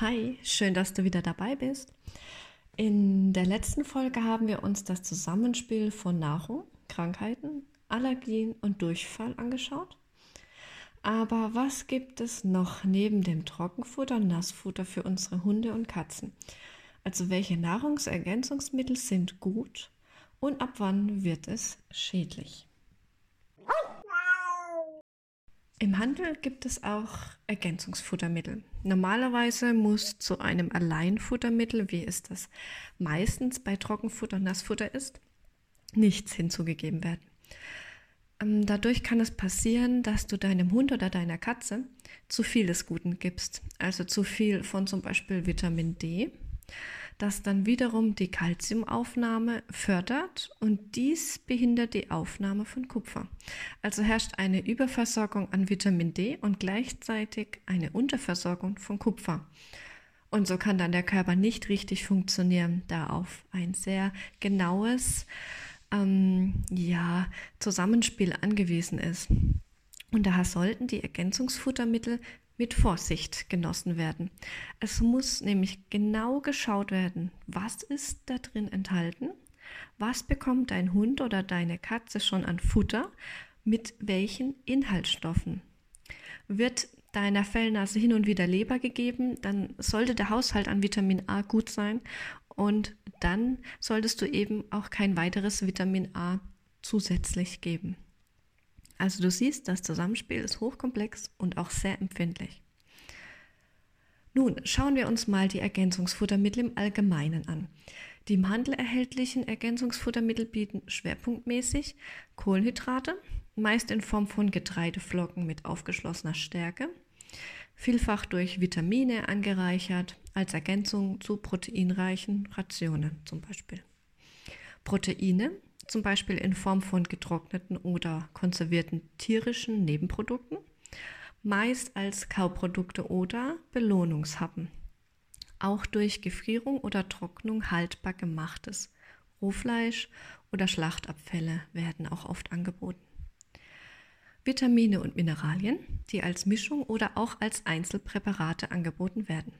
Hi, schön, dass du wieder dabei bist. In der letzten Folge haben wir uns das Zusammenspiel von Nahrung, Krankheiten, Allergien und Durchfall angeschaut. Aber was gibt es noch neben dem Trockenfutter und Nassfutter für unsere Hunde und Katzen? Also welche Nahrungsergänzungsmittel sind gut und ab wann wird es schädlich? Im Handel gibt es auch Ergänzungsfuttermittel. Normalerweise muss zu einem Alleinfuttermittel, wie es das meistens bei Trockenfutter und Nassfutter ist, nichts hinzugegeben werden. Ähm, dadurch kann es passieren, dass du deinem Hund oder deiner Katze zu viel des Guten gibst. Also zu viel von zum Beispiel Vitamin D, das dann wiederum die Kalziumaufnahme fördert und dies behindert die Aufnahme von Kupfer. Also herrscht eine Überversorgung an Vitamin D und gleichzeitig eine Unterversorgung von Kupfer. Und so kann dann der Körper nicht richtig funktionieren, da auf ein sehr genaues ähm, ja, Zusammenspiel angewiesen ist. Und daher sollten die Ergänzungsfuttermittel mit Vorsicht genossen werden. Es muss nämlich genau geschaut werden, was ist da drin enthalten, was bekommt dein Hund oder deine Katze schon an Futter, mit welchen Inhaltsstoffen. Wird deiner Fellnase hin und wieder Leber gegeben, dann sollte der Haushalt an Vitamin A gut sein und dann solltest du eben auch kein weiteres Vitamin A zusätzlich geben. Also du siehst, das Zusammenspiel ist hochkomplex und auch sehr empfindlich. Nun schauen wir uns mal die Ergänzungsfuttermittel im Allgemeinen an. Die im Handel erhältlichen Ergänzungsfuttermittel bieten schwerpunktmäßig Kohlenhydrate, meist in Form von Getreideflocken mit aufgeschlossener Stärke, vielfach durch Vitamine angereichert, als Ergänzung zu proteinreichen Rationen zum Beispiel. Proteine zum Beispiel in Form von getrockneten oder konservierten tierischen Nebenprodukten, meist als Kauprodukte oder Belohnungshappen. Auch durch Gefrierung oder Trocknung haltbar gemachtes Rohfleisch oder Schlachtabfälle werden auch oft angeboten. Vitamine und Mineralien, die als Mischung oder auch als Einzelpräparate angeboten werden.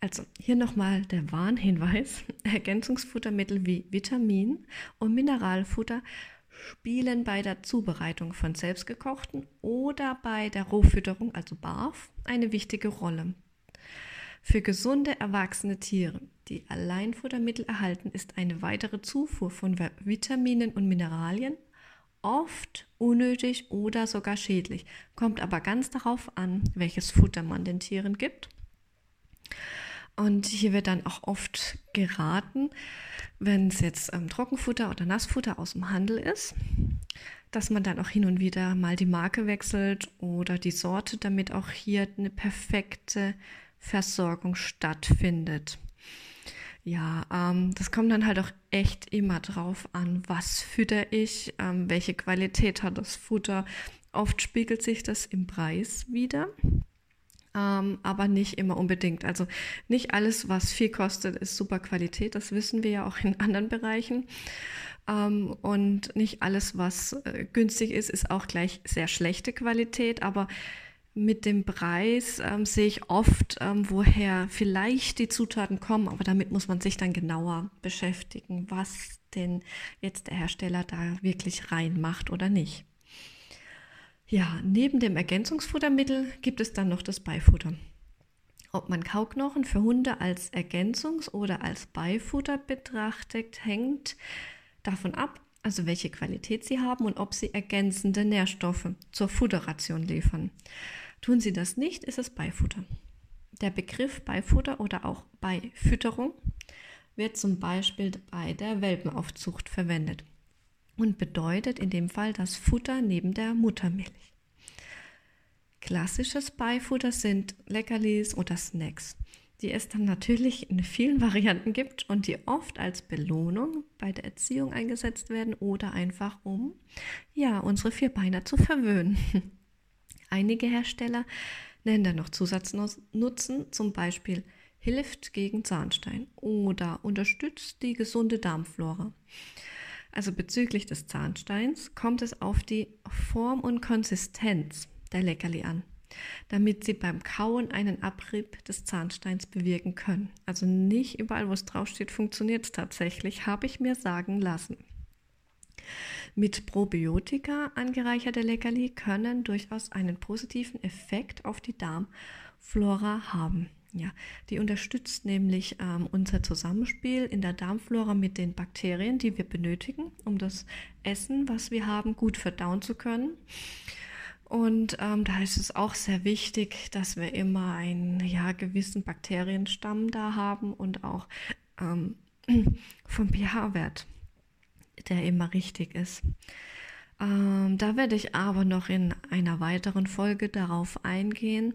Also hier nochmal der Warnhinweis. Ergänzungsfuttermittel wie Vitamin- und Mineralfutter spielen bei der Zubereitung von selbstgekochten oder bei der Rohfütterung, also BARF, eine wichtige Rolle. Für gesunde erwachsene Tiere, die Alleinfuttermittel erhalten, ist eine weitere Zufuhr von Vitaminen und Mineralien oft unnötig oder sogar schädlich. Kommt aber ganz darauf an, welches Futter man den Tieren gibt. Und hier wird dann auch oft geraten, wenn es jetzt ähm, Trockenfutter oder Nassfutter aus dem Handel ist, dass man dann auch hin und wieder mal die Marke wechselt oder die Sorte, damit auch hier eine perfekte Versorgung stattfindet. Ja, ähm, das kommt dann halt auch echt immer drauf an, was fütter ich, ähm, welche Qualität hat das Futter. Oft spiegelt sich das im Preis wieder ähm, aber nicht immer unbedingt. Also nicht alles, was viel kostet, ist super Qualität. Das wissen wir ja auch in anderen Bereichen. Ähm, und nicht alles, was äh, günstig ist, ist auch gleich sehr schlechte Qualität. Aber mit dem Preis ähm, sehe ich oft, ähm, woher vielleicht die Zutaten kommen, aber damit muss man sich dann genauer beschäftigen, was denn jetzt der Hersteller da wirklich reinmacht oder nicht. Ja, neben dem Ergänzungsfuttermittel gibt es dann noch das Beifutter. Ob man Kauknochen für Hunde als Ergänzungs- oder als Beifutter betrachtet, hängt davon ab, also welche Qualität sie haben und ob sie ergänzende Nährstoffe zur Futterration liefern. Tun sie das nicht, ist es Beifutter. Der Begriff Beifutter oder auch Beifütterung wird zum Beispiel bei der Welpenaufzucht verwendet und bedeutet in dem Fall das Futter neben der Muttermilch. Klassisches Beifutter sind Leckerlis oder Snacks, die es dann natürlich in vielen Varianten gibt und die oft als Belohnung bei der Erziehung eingesetzt werden oder einfach um ja, unsere Vierbeiner zu verwöhnen. Einige Hersteller nennen dann noch Zusatznutzen, zum Beispiel hilft gegen Zahnstein oder unterstützt die gesunde Darmflora. Also bezüglich des Zahnsteins kommt es auf die Form und Konsistenz der Leckerli an. damit sie beim Kauen einen Abrieb des Zahnsteins bewirken können. Also nicht überall, wo es draufsteht, funktioniert es tatsächlich, habe ich mir sagen lassen. Mit Probiotika angereicherte Leckerli können durchaus einen positiven Effekt auf die Darmflora haben. Ja, die unterstützt nämlich ähm, unser Zusammenspiel in der Darmflora mit den Bakterien, die wir benötigen, um das Essen, was wir haben, gut verdauen zu können. Und ähm, da ist es auch sehr wichtig, dass wir immer einen ja, gewissen Bakterienstamm da haben und auch ähm, vom pH-Wert, der immer richtig ist. Ähm, da werde ich aber noch in einer weiteren Folge darauf eingehen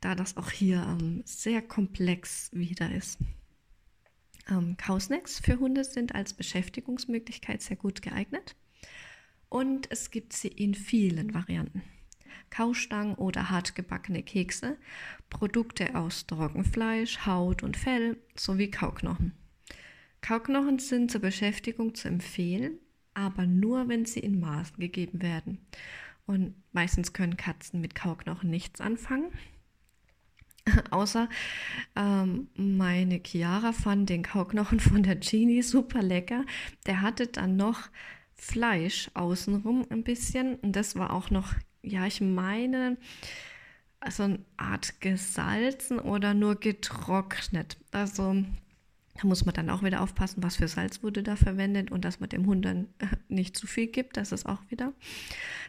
da das auch hier ähm, sehr komplex wieder ist. Ähm, Kausnacks für Hunde sind als Beschäftigungsmöglichkeit sehr gut geeignet und es gibt sie in vielen Varianten. Kaustangen oder hartgebackene Kekse, Produkte aus Trockenfleisch, Haut und Fell sowie Kauknochen. Kauknochen sind zur Beschäftigung zu empfehlen, aber nur, wenn sie in Maßen gegeben werden. Und meistens können Katzen mit Kauknochen nichts anfangen. Außer ähm, meine Chiara fand den Kauknochen von der Genie super lecker. Der hatte dann noch Fleisch außenrum ein bisschen. Und das war auch noch, ja, ich meine, so eine Art gesalzen oder nur getrocknet. Also da muss man dann auch wieder aufpassen, was für Salz wurde da verwendet und dass man dem Hund dann äh, nicht zu viel gibt. Das ist auch wieder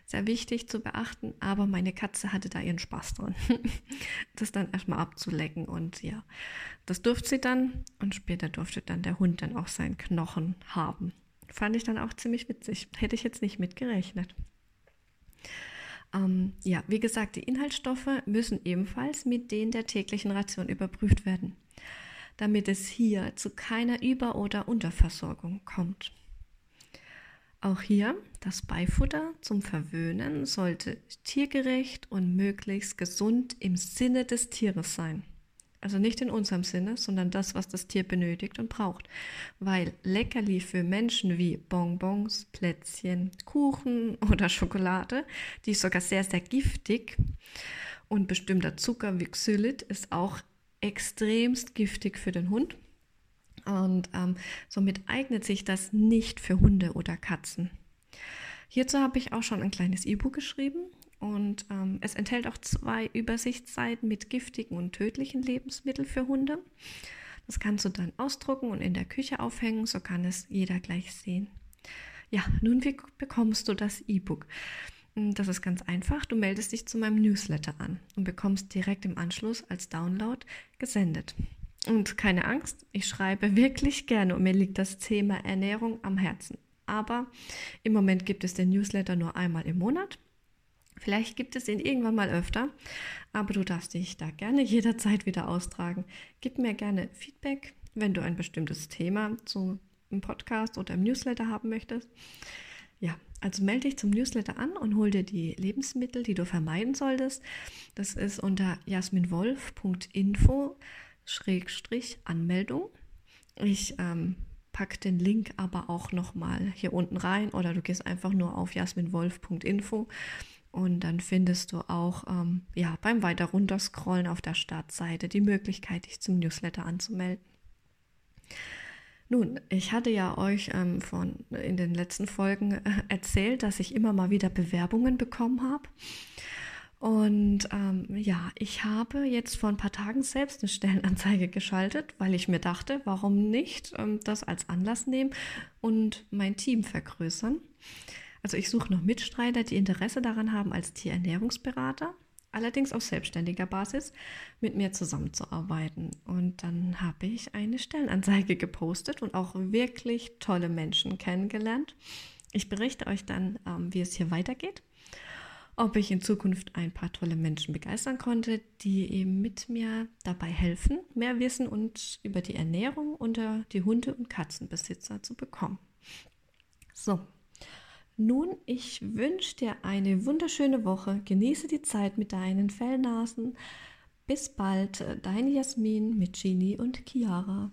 sehr wichtig zu beachten. Aber meine Katze hatte da ihren Spaß dran, das dann erstmal abzulecken. Und ja, das durfte sie dann. Und später durfte dann der Hund dann auch seinen Knochen haben. Fand ich dann auch ziemlich witzig. Hätte ich jetzt nicht mitgerechnet. Ähm, ja, wie gesagt, die Inhaltsstoffe müssen ebenfalls mit denen der täglichen Ration überprüft werden damit es hier zu keiner Über- oder Unterversorgung kommt. Auch hier das Beifutter zum Verwöhnen sollte tiergerecht und möglichst gesund im Sinne des Tieres sein. Also nicht in unserem Sinne, sondern das, was das Tier benötigt und braucht. Weil Leckerli für Menschen wie Bonbons, Plätzchen, Kuchen oder Schokolade, die ist sogar sehr, sehr giftig und bestimmter Zucker wie Xylit ist auch extremst giftig für den Hund. Und ähm, somit eignet sich das nicht für Hunde oder Katzen. Hierzu habe ich auch schon ein kleines E-Book geschrieben und ähm, es enthält auch zwei Übersichtsseiten mit giftigen und tödlichen Lebensmitteln für Hunde. Das kannst du dann ausdrucken und in der Küche aufhängen, so kann es jeder gleich sehen. Ja, nun wie bekommst du das E-Book? Das ist ganz einfach. Du meldest dich zu meinem Newsletter an und bekommst direkt im Anschluss als Download gesendet. Und keine Angst, ich schreibe wirklich gerne und mir liegt das Thema Ernährung am Herzen. Aber im Moment gibt es den Newsletter nur einmal im Monat. Vielleicht gibt es ihn irgendwann mal öfter, aber du darfst dich da gerne jederzeit wieder austragen. Gib mir gerne Feedback, wenn du ein bestimmtes Thema zu einem Podcast oder im Newsletter haben möchtest. Ja, also melde dich zum Newsletter an und hol dir die Lebensmittel, die du vermeiden solltest. Das ist unter jasminwolf.info Anmeldung. Ich ähm, packe den Link aber auch nochmal hier unten rein oder du gehst einfach nur auf jasminwolf.info und dann findest du auch ähm, ja, beim weiter runterscrollen auf der Startseite die Möglichkeit, dich zum Newsletter anzumelden. Nun, ich hatte ja euch ähm, von, in den letzten Folgen äh, erzählt, dass ich immer mal wieder Bewerbungen bekommen habe. Und ähm, ja, ich habe jetzt vor ein paar Tagen selbst eine Stellenanzeige geschaltet, weil ich mir dachte, warum nicht ähm, das als Anlass nehmen und mein Team vergrößern. Also ich suche noch Mitstreiter, die Interesse daran haben, als Tierernährungsberater allerdings auf selbstständiger Basis mit mir zusammenzuarbeiten. Und dann habe ich eine Stellenanzeige gepostet und auch wirklich tolle Menschen kennengelernt. Ich berichte euch dann, ähm, wie es hier weitergeht, ob ich in Zukunft ein paar tolle Menschen begeistern konnte, die eben mit mir dabei helfen, mehr Wissen und über die Ernährung unter die Hunde- und Katzenbesitzer zu bekommen. So, nun, ich wünsche dir eine wunderschöne Woche. Genieße die Zeit mit deinen Fellnasen. Bis bald, deine Jasmin mit Genie und Chiara.